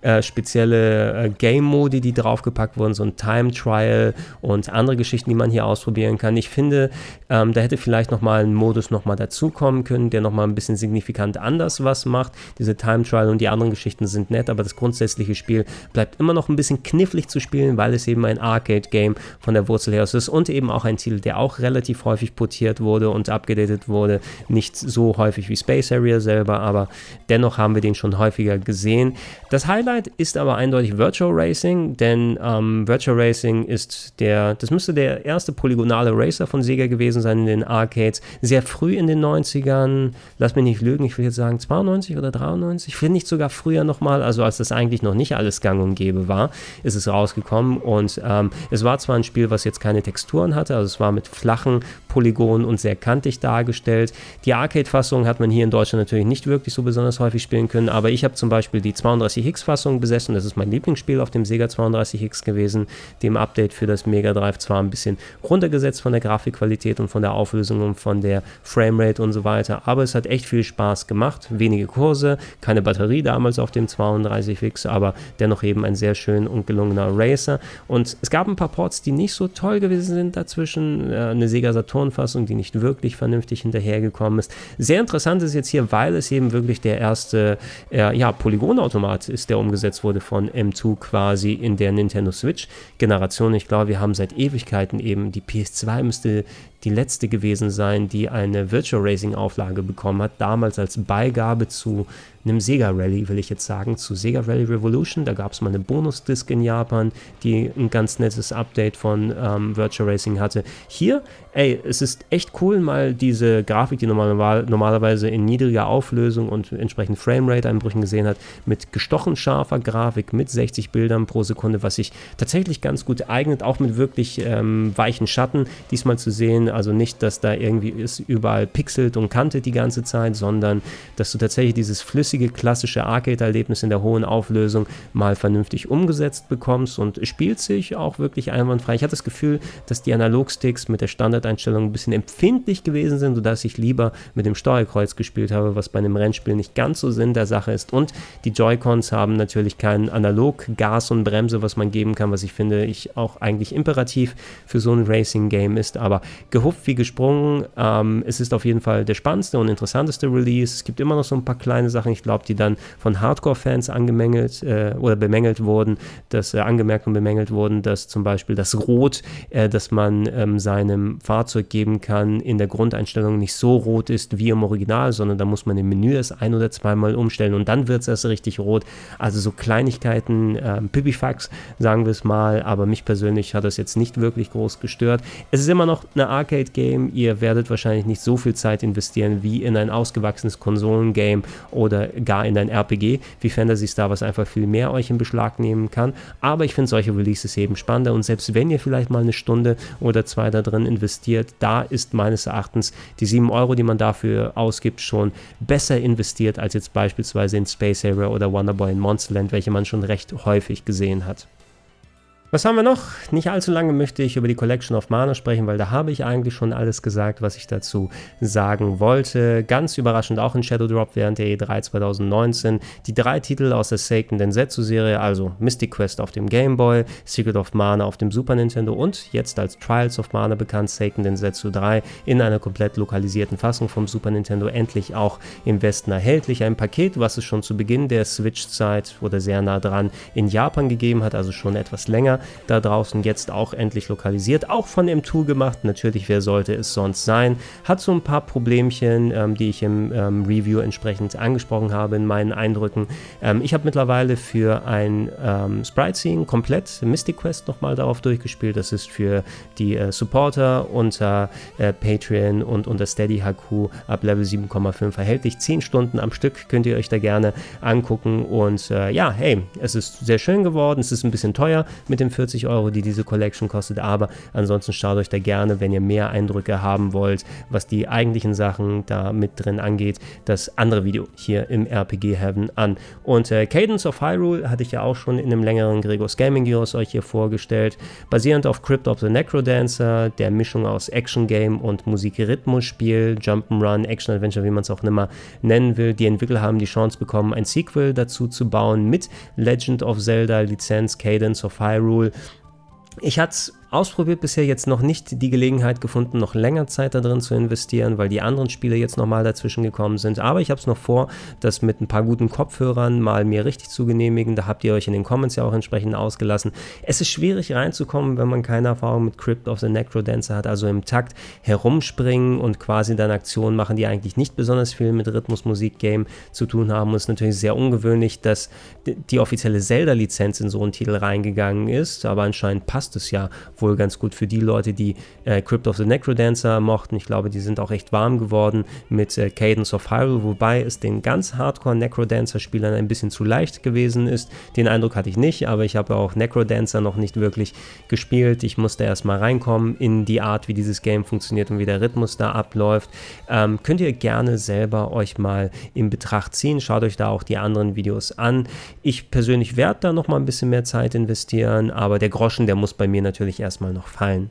äh, spezielle äh, Game-Modi, die draufgepackt wurden, so ein Time-Trial und andere Geschichten, die man hier ausprobieren kann. Ich finde, ähm, da hätte vielleicht nochmal ein Modus nochmal dazukommen können, der nochmal ein bisschen signifikant anders was macht. Diese Time-Trial und die anderen Geschichten sind nett, aber das grundsätzliche Spiel bleibt immer noch ein bisschen knifflig zu spielen, weil es eben ein Arcade-Game von der Wurzel her ist und eben auch ein Titel, der auch relativ häufig portiert wurde und abgedatet wurde. Nicht so häufig wie Space Area selber, aber dennoch haben wir den schon häufiger gesehen. Das Highlight ist aber eindeutig Virtual Racing, denn ähm, Virtual Racing ist der, das müsste der erste polygonale Racer von Sega gewesen sein in den Arcades. Sehr früh in den 90ern, lass mich nicht lügen, ich will jetzt sagen 92 oder 93, finde ich sogar früher nochmal, also als das eigentlich noch nicht alles gang und gäbe war, ist es rausgekommen und ähm, es war zwar ein Spiel, was jetzt keine Texturen hatte, also es war mit flachen Polygonen und sehr kantig dargestellt. Die Arcade-Fassung hat man hier in Deutschland natürlich nicht wirklich so besonders häufig spielen können, aber ich habe zum Beispiel die 32X-Fassung besessen. Das ist mein Lieblingsspiel auf dem Sega 32X gewesen. Dem Update für das Mega Drive zwar ein bisschen runtergesetzt von der Grafikqualität und von der Auflösung und von der Framerate und so weiter, aber es hat echt viel Spaß gemacht. Wenige Kurse, keine Batterie damals auf dem 32X, aber dennoch eben ein sehr schön und gelungener Racer. Und es gab ein paar Ports, die nicht so toll gewesen sind dazwischen. Äh, eine Sega Saturn-Fassung, die nicht wirklich vernünftig hinterhergekommen ist. Sehr interessant ist jetzt hier, weil es eben wirklich der erste erste äh, ja, Polygonautomat ist, der umgesetzt wurde von M2 quasi in der Nintendo Switch-Generation. Ich glaube, wir haben seit Ewigkeiten eben, die PS2 müsste die letzte gewesen sein, die eine Virtual Racing Auflage bekommen hat, damals als Beigabe zu einem Sega Rally, will ich jetzt sagen, zu Sega Rally Revolution. Da gab es mal eine Bonus-Disc in Japan, die ein ganz nettes Update von ähm, Virtual Racing hatte. Hier, ey, es ist echt cool, mal diese Grafik, die normal, normalerweise in niedriger Auflösung und entsprechend Framerate-Einbrüchen gesehen hat, mit gestochen scharfer Grafik, mit 60 Bildern pro Sekunde, was sich tatsächlich ganz gut eignet, auch mit wirklich ähm, weichen Schatten diesmal zu sehen. Also nicht, dass da irgendwie ist überall pixelt und kantet die ganze Zeit, sondern dass du tatsächlich dieses flüssige flüssige, klassische Arcade-Erlebnis in der hohen Auflösung mal vernünftig umgesetzt bekommst und spielt sich auch wirklich einwandfrei. Ich hatte das Gefühl, dass die Analogsticks mit der Standardeinstellung ein bisschen empfindlich gewesen sind, sodass ich lieber mit dem Steuerkreuz gespielt habe, was bei einem Rennspiel nicht ganz so Sinn der Sache ist. Und die Joy-Cons haben natürlich keinen Analog-Gas und Bremse, was man geben kann, was ich finde, ich auch eigentlich imperativ für so ein Racing-Game ist. Aber gehupft wie gesprungen. Ähm, es ist auf jeden Fall der spannendste und interessanteste Release. Es gibt immer noch so ein paar kleine Sachen. Ich glaube, die dann von Hardcore-Fans angemängelt äh, oder bemängelt wurden, dass äh, angemerkt und bemängelt wurden, dass zum Beispiel das Rot, äh, das man ähm, seinem Fahrzeug geben kann, in der Grundeinstellung nicht so rot ist wie im Original, sondern da muss man im Menü erst ein oder zweimal umstellen und dann wird es erst richtig rot. Also so Kleinigkeiten, äh, Pipifax, sagen wir es mal, aber mich persönlich hat das jetzt nicht wirklich groß gestört. Es ist immer noch eine Arcade-Game, ihr werdet wahrscheinlich nicht so viel Zeit investieren wie in ein ausgewachsenes Konsolengame oder gar in ein RPG, wie Fantasy Star was einfach viel mehr euch in Beschlag nehmen kann. Aber ich finde solche Releases eben spannender und selbst wenn ihr vielleicht mal eine Stunde oder zwei da drin investiert, da ist meines Erachtens die 7 Euro, die man dafür ausgibt, schon besser investiert als jetzt beispielsweise in Space Area oder Wonderboy in Monsterland, welche man schon recht häufig gesehen hat. Was haben wir noch? Nicht allzu lange möchte ich über die Collection of Mana sprechen, weil da habe ich eigentlich schon alles gesagt, was ich dazu sagen wollte. Ganz überraschend auch in Shadow Drop während der E3 2019 die drei Titel aus der Seiken Densetsu-Serie, also Mystic Quest auf dem Game Boy, Secret of Mana auf dem Super Nintendo und jetzt als Trials of Mana bekannt Seiken Densetsu 3 in einer komplett lokalisierten Fassung vom Super Nintendo endlich auch im Westen erhältlich. Ein Paket, was es schon zu Beginn der Switch-Zeit oder sehr nah dran in Japan gegeben hat, also schon etwas länger da draußen jetzt auch endlich lokalisiert, auch von M2 gemacht. Natürlich, wer sollte es sonst sein? Hat so ein paar Problemchen, ähm, die ich im ähm, Review entsprechend angesprochen habe in meinen Eindrücken. Ähm, ich habe mittlerweile für ein ähm, Sprite Scene komplett Mystic Quest nochmal darauf durchgespielt. Das ist für die äh, Supporter unter äh, Patreon und unter Steady HQ ab Level 7,5 erhältlich. 10 Stunden am Stück könnt ihr euch da gerne angucken. Und äh, ja, hey, es ist sehr schön geworden. Es ist ein bisschen teuer mit den 40 Euro, die diese Collection kostet. Aber ansonsten schaut euch da gerne, wenn ihr mehr Eindrücke haben wollt, was die eigentlichen Sachen da mit drin angeht, das andere Video hier im RPG Heaven an. Und äh, Cadence of Hyrule hatte ich ja auch schon in einem längeren Gregors Gaming Heroes euch hier vorgestellt. Basierend auf Crypt of the Necrodancer, der Mischung aus Action Game und Musik-Rhythmus-Spiel, Jump'n'Run, Action-Adventure, wie man es auch immer nennen will. Die Entwickler haben die Chance bekommen, ein Sequel dazu zu bauen mit Legend of Zelda Lizenz Cadence of Hyrule. Ich hatte es ausprobiert, bisher jetzt noch nicht die Gelegenheit gefunden, noch länger Zeit da drin zu investieren, weil die anderen Spiele jetzt nochmal dazwischen gekommen sind. Aber ich habe es noch vor, das mit ein paar guten Kopfhörern mal mir richtig zu genehmigen. Da habt ihr euch in den Comments ja auch entsprechend ausgelassen. Es ist schwierig reinzukommen, wenn man keine Erfahrung mit Crypt of the Necrodancer hat, also im Takt herumspringen und quasi dann Aktionen machen, die eigentlich nicht besonders viel mit Rhythmusmusik-Game zu tun haben. Und es ist natürlich sehr ungewöhnlich, dass die offizielle Zelda-Lizenz in so einen Titel reingegangen ist, aber anscheinend passt es ja wohl ganz gut für die Leute, die äh, Crypt of the Necrodancer mochten. Ich glaube, die sind auch echt warm geworden mit äh, Cadence of Hyrule, wobei es den ganz Hardcore Necrodancer-Spielern ein bisschen zu leicht gewesen ist. Den Eindruck hatte ich nicht, aber ich habe auch Necrodancer noch nicht wirklich gespielt. Ich musste erstmal reinkommen in die Art, wie dieses Game funktioniert und wie der Rhythmus da abläuft. Ähm, könnt ihr gerne selber euch mal in Betracht ziehen. Schaut euch da auch die anderen Videos an. Ich persönlich werde da noch mal ein bisschen mehr Zeit investieren, aber der Groschen, der muss bei mir natürlich erstmal noch fallen.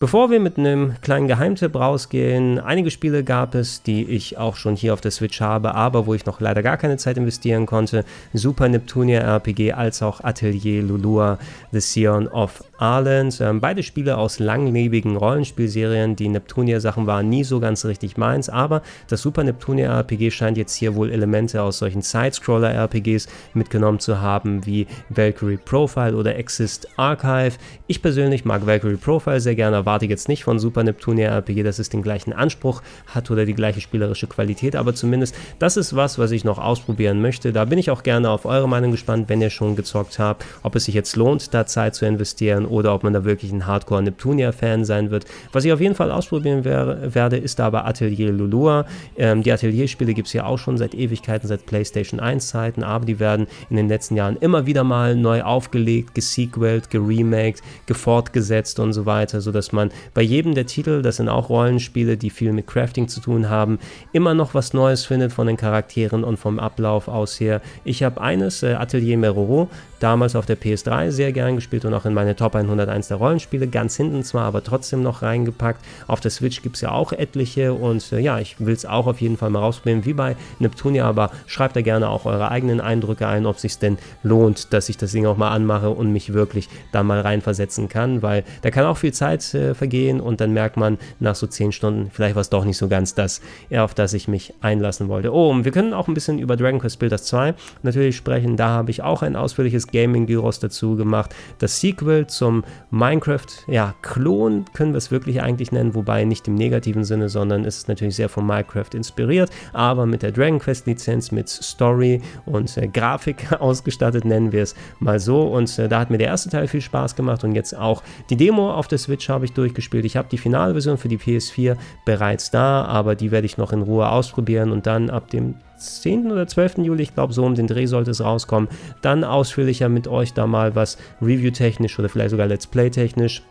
Bevor wir mit einem kleinen Geheimtipp rausgehen, einige Spiele gab es, die ich auch schon hier auf der Switch habe, aber wo ich noch leider gar keine Zeit investieren konnte. Super Neptunia RPG als auch Atelier Lulua The Sion of Arland. Ähm, beide Spiele aus langlebigen Rollenspielserien. Die Neptunia-Sachen waren nie so ganz richtig meins, aber das Super Neptunia RPG scheint jetzt hier wohl Elemente aus solchen Side-Scroller-RPGs mitgenommen zu haben, wie Valkyrie Profile oder Exist Archive. Ich persönlich mag Valkyrie Profile sehr gerne, erwarte jetzt nicht von Super Neptunia RPG, dass es den gleichen Anspruch hat oder die gleiche spielerische Qualität, aber zumindest das ist was, was ich noch ausprobieren möchte. Da bin ich auch gerne auf eure Meinung gespannt, wenn ihr schon gezockt habt, ob es sich jetzt lohnt, da Zeit zu investieren oder ob man da wirklich ein Hardcore Neptunia-Fan sein wird. Was ich auf jeden Fall ausprobieren wär, werde, ist aber Atelier Lulua. Ähm, die Atelier-Spiele gibt es ja auch schon seit Ewigkeiten, seit PlayStation 1-Zeiten, aber die werden in den letzten Jahren immer wieder mal neu aufgelegt, gesequelt, geremaked, gefortgesetzt und so weiter, sodass man man bei jedem der Titel, das sind auch Rollenspiele, die viel mit Crafting zu tun haben, immer noch was Neues findet von den Charakteren und vom Ablauf aus her. Ich habe eines, äh, Atelier Meroro, damals auf der PS3 sehr gern gespielt und auch in meine Top 101 der Rollenspiele, ganz hinten zwar, aber trotzdem noch reingepackt. Auf der Switch gibt es ja auch etliche und äh, ja, ich will es auch auf jeden Fall mal rausprobieren, wie bei Neptunia, aber schreibt da gerne auch eure eigenen Eindrücke ein, ob sich denn lohnt, dass ich das Ding auch mal anmache und mich wirklich da mal reinversetzen kann, weil da kann auch viel Zeit äh, vergehen und dann merkt man nach so 10 Stunden, vielleicht war es doch nicht so ganz das, auf das ich mich einlassen wollte. Oh, und wir können auch ein bisschen über Dragon Quest Builders 2 natürlich sprechen. Da habe ich auch ein ausführliches Gaming-Gyros dazu gemacht. Das Sequel zum Minecraft, ja, Klon können wir es wirklich eigentlich nennen, wobei nicht im negativen Sinne, sondern ist es natürlich sehr von Minecraft inspiriert, aber mit der Dragon Quest Lizenz, mit Story und äh, Grafik ausgestattet, nennen wir es mal so. Und äh, da hat mir der erste Teil viel Spaß gemacht und jetzt auch die Demo auf der Switch habe ich durchgespielt. Ich habe die Finalversion für die PS4 bereits da, aber die werde ich noch in Ruhe ausprobieren und dann ab dem 10. oder 12. Juli, ich glaube so um den Dreh sollte es rauskommen, dann ausführlicher mit euch da mal was review-technisch oder vielleicht sogar Let's Play-technisch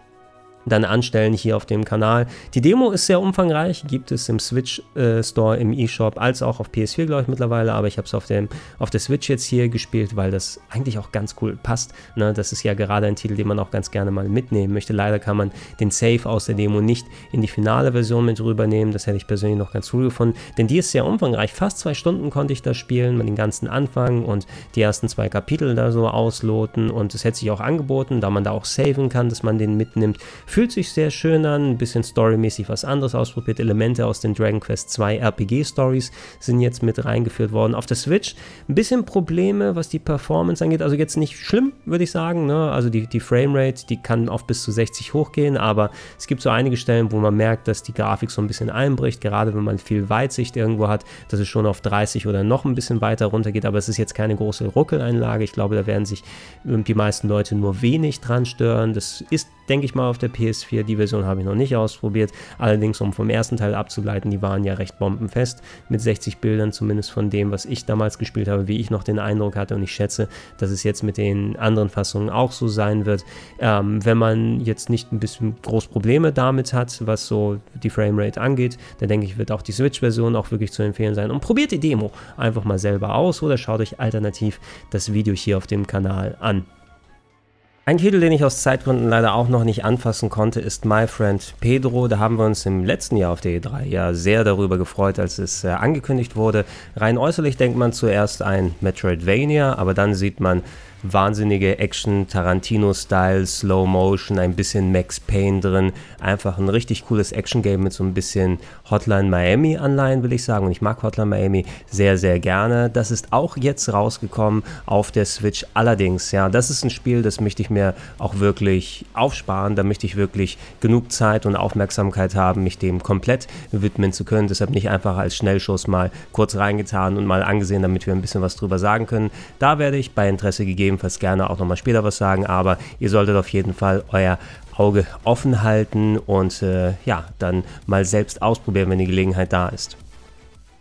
dann anstellen hier auf dem Kanal. Die Demo ist sehr umfangreich, gibt es im Switch äh, Store, im eShop, als auch auf PS4, glaube ich, mittlerweile, aber ich habe es auf, auf der Switch jetzt hier gespielt, weil das eigentlich auch ganz cool passt. Ne? Das ist ja gerade ein Titel, den man auch ganz gerne mal mitnehmen möchte. Leider kann man den Save aus der Demo nicht in die finale Version mit rübernehmen. Das hätte ich persönlich noch ganz cool gefunden, denn die ist sehr umfangreich. Fast zwei Stunden konnte ich da spielen, mit den ganzen Anfang und die ersten zwei Kapitel da so ausloten und es hätte sich auch angeboten, da man da auch saven kann, dass man den mitnimmt Fühlt sich sehr schön an, ein bisschen storymäßig was anderes ausprobiert. Elemente aus den Dragon Quest 2 RPG-Stories sind jetzt mit reingeführt worden. Auf der Switch ein bisschen Probleme, was die Performance angeht. Also jetzt nicht schlimm, würde ich sagen. Ne? Also die, die Framerate, die kann auf bis zu 60 hochgehen, aber es gibt so einige Stellen, wo man merkt, dass die Grafik so ein bisschen einbricht, gerade wenn man viel Weitsicht irgendwo hat, dass es schon auf 30 oder noch ein bisschen weiter runter geht. Aber es ist jetzt keine große Ruckeleinlage. Ich glaube, da werden sich die meisten Leute nur wenig dran stören. Das ist denke ich mal, auf der PS4. Die Version habe ich noch nicht ausprobiert. Allerdings, um vom ersten Teil abzuleiten, die waren ja recht bombenfest mit 60 Bildern, zumindest von dem, was ich damals gespielt habe, wie ich noch den Eindruck hatte. Und ich schätze, dass es jetzt mit den anderen Fassungen auch so sein wird. Ähm, wenn man jetzt nicht ein bisschen groß Probleme damit hat, was so die Framerate angeht, dann denke ich, wird auch die Switch-Version auch wirklich zu empfehlen sein. Und probiert die Demo einfach mal selber aus oder schaut euch alternativ das Video hier auf dem Kanal an. Ein Titel, den ich aus Zeitgründen leider auch noch nicht anfassen konnte, ist My Friend Pedro. Da haben wir uns im letzten Jahr auf der E3 ja sehr darüber gefreut, als es äh, angekündigt wurde. Rein äußerlich denkt man zuerst ein Metroidvania, aber dann sieht man wahnsinnige Action, Tarantino-Style, Slow Motion, ein bisschen Max Payne drin. Einfach ein richtig cooles Action-Game mit so ein bisschen Hotline Miami-Anleihen, will ich sagen. Und ich mag Hotline Miami sehr, sehr gerne. Das ist auch jetzt rausgekommen auf der Switch. Allerdings, ja, das ist ein Spiel, das möchte ich mir auch wirklich aufsparen. Da möchte ich wirklich genug Zeit und Aufmerksamkeit haben, mich dem komplett widmen zu können. Deshalb nicht einfach als Schnellschuss mal kurz reingetan und mal angesehen, damit wir ein bisschen was drüber sagen können. Da werde ich bei Interesse gegeben gegebenenfalls gerne auch nochmal später was sagen, aber ihr solltet auf jeden Fall euer Auge offen halten und äh, ja, dann mal selbst ausprobieren, wenn die Gelegenheit da ist.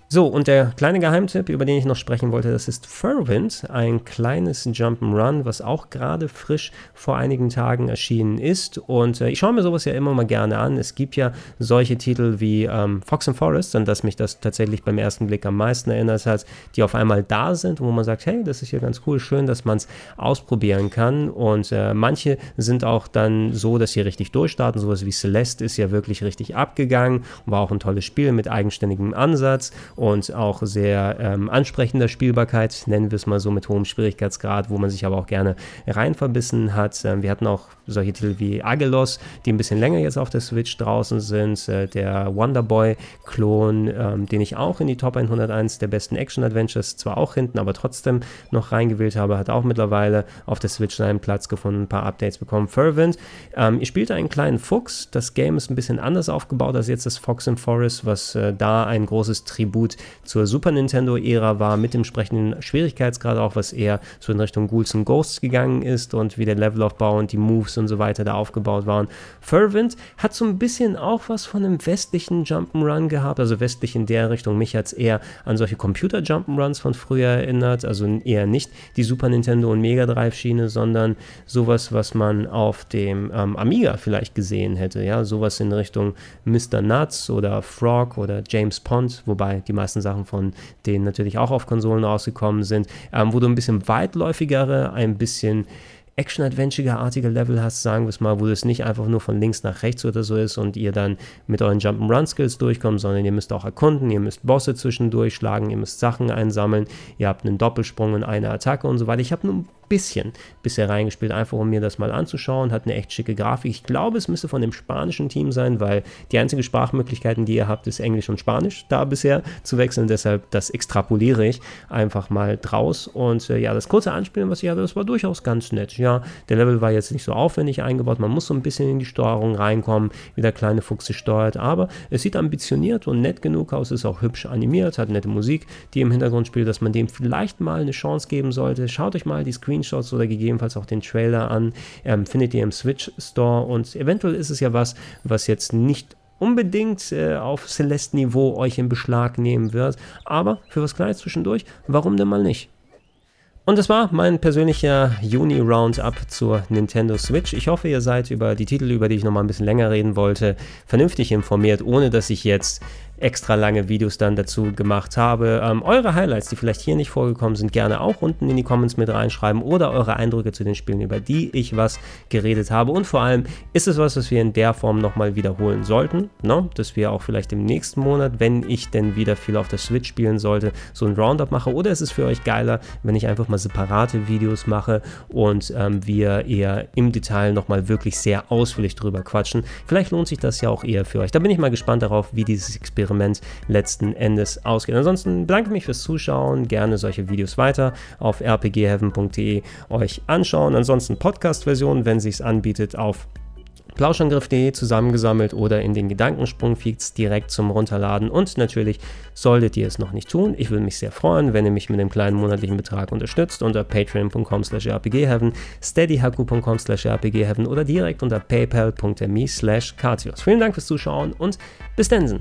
So, und der kleine Geheimtipp, über den ich noch sprechen wollte, das ist Furwind, ein kleines Jump'n'Run, was auch gerade frisch vor einigen Tagen erschienen ist. Und äh, ich schaue mir sowas ja immer mal gerne an. Es gibt ja solche Titel wie ähm, Fox and Forest, an das mich das tatsächlich beim ersten Blick am meisten erinnert hat, die auf einmal da sind, wo man sagt, hey, das ist ja ganz cool, schön, dass man es ausprobieren kann. Und äh, manche sind auch dann so, dass sie richtig durchstarten. Sowas wie Celeste ist ja wirklich richtig abgegangen, war auch ein tolles Spiel mit eigenständigem Ansatz und auch sehr ähm, ansprechender Spielbarkeit, nennen wir es mal so, mit hohem Schwierigkeitsgrad, wo man sich aber auch gerne rein verbissen hat. Ähm, wir hatten auch solche Titel wie Agelos, die ein bisschen länger jetzt auf der Switch draußen sind. Äh, der Wonderboy-Klon, ähm, den ich auch in die Top 101 der besten Action-Adventures, zwar auch hinten, aber trotzdem noch reingewählt habe, hat auch mittlerweile auf der Switch seinen Platz gefunden, ein paar Updates bekommen. Fervent, ähm, ihr spielt einen kleinen Fuchs. Das Game ist ein bisschen anders aufgebaut als jetzt das Fox and Forest, was äh, da ein großes Tribut gut zur Super Nintendo-Ära war, mit dem entsprechenden Schwierigkeitsgrad auch, was eher so in Richtung Ghouls and Ghosts gegangen ist und wie der Levelaufbau und die Moves und so weiter da aufgebaut waren. Fervent hat so ein bisschen auch was von einem westlichen Jump'n'Run gehabt, also westlich in der Richtung. Mich hat es eher an solche Computer-Jump'n'Runs von früher erinnert, also eher nicht die Super Nintendo und Mega Drive-Schiene, sondern sowas, was man auf dem ähm, Amiga vielleicht gesehen hätte, ja, sowas in Richtung Mr. Nuts oder Frog oder James Pond, wobei die meisten Sachen von denen natürlich auch auf Konsolen rausgekommen sind, ähm, wo du ein bisschen weitläufigere, ein bisschen Action-Adventure-artige Level hast, sagen wir es mal, wo es nicht einfach nur von links nach rechts oder so ist und ihr dann mit euren Jump'n'Run-Skills durchkommt, sondern ihr müsst auch erkunden, ihr müsst Bosse zwischendurch schlagen, ihr müsst Sachen einsammeln, ihr habt einen Doppelsprung und eine Attacke und so weiter. Ich habe nur ein bisschen bisher reingespielt, einfach um mir das mal anzuschauen. Hat eine echt schicke Grafik. Ich glaube, es müsste von dem spanischen Team sein, weil die einzige Sprachmöglichkeiten, die ihr habt, ist Englisch und Spanisch da bisher zu wechseln. Deshalb, das extrapoliere ich einfach mal draus. Und äh, ja, das kurze Anspielen, was ich hatte, das war durchaus ganz nett. Ja, der Level war jetzt nicht so aufwendig eingebaut. Man muss so ein bisschen in die Steuerung reinkommen, wie der kleine Fuchs sich steuert. Aber es sieht ambitioniert und nett genug aus, ist auch hübsch animiert, hat nette Musik, die im Hintergrund spielt, dass man dem vielleicht mal eine Chance geben sollte. Schaut euch mal die Screen Screenshots oder gegebenenfalls auch den Trailer an. Ähm, findet ihr im Switch Store und eventuell ist es ja was, was jetzt nicht unbedingt äh, auf Celeste-Niveau euch in Beschlag nehmen wird, aber für was Kleines zwischendurch, warum denn mal nicht? Und das war mein persönlicher Juni-Roundup zur Nintendo Switch. Ich hoffe, ihr seid über die Titel, über die ich nochmal ein bisschen länger reden wollte, vernünftig informiert, ohne dass ich jetzt extra lange Videos dann dazu gemacht habe. Ähm, eure Highlights, die vielleicht hier nicht vorgekommen sind, gerne auch unten in die Comments mit reinschreiben oder eure Eindrücke zu den Spielen, über die ich was geredet habe. Und vor allem, ist es was, was wir in der Form nochmal wiederholen sollten, ne? dass wir auch vielleicht im nächsten Monat, wenn ich denn wieder viel auf der Switch spielen sollte, so ein Roundup mache. Oder ist es für euch geiler, wenn ich einfach mal separate Videos mache und ähm, wir eher im Detail nochmal wirklich sehr ausführlich drüber quatschen. Vielleicht lohnt sich das ja auch eher für euch. Da bin ich mal gespannt darauf, wie dieses Experiment letzten Endes ausgeht. Ansonsten bedanke mich fürs Zuschauen. Gerne solche Videos weiter auf rpgheaven.de euch anschauen. Ansonsten Podcast-Version, wenn sich anbietet, auf Plauschangriff.de zusammengesammelt oder in den Gedankensprung-Feeds direkt zum Runterladen. Und natürlich solltet ihr es noch nicht tun. Ich würde mich sehr freuen, wenn ihr mich mit einem kleinen monatlichen Betrag unterstützt unter patreon.com slash rpgheaven, steadyhaku.com slash rpgheaven oder direkt unter paypal.me slash Vielen Dank fürs Zuschauen und bis dann.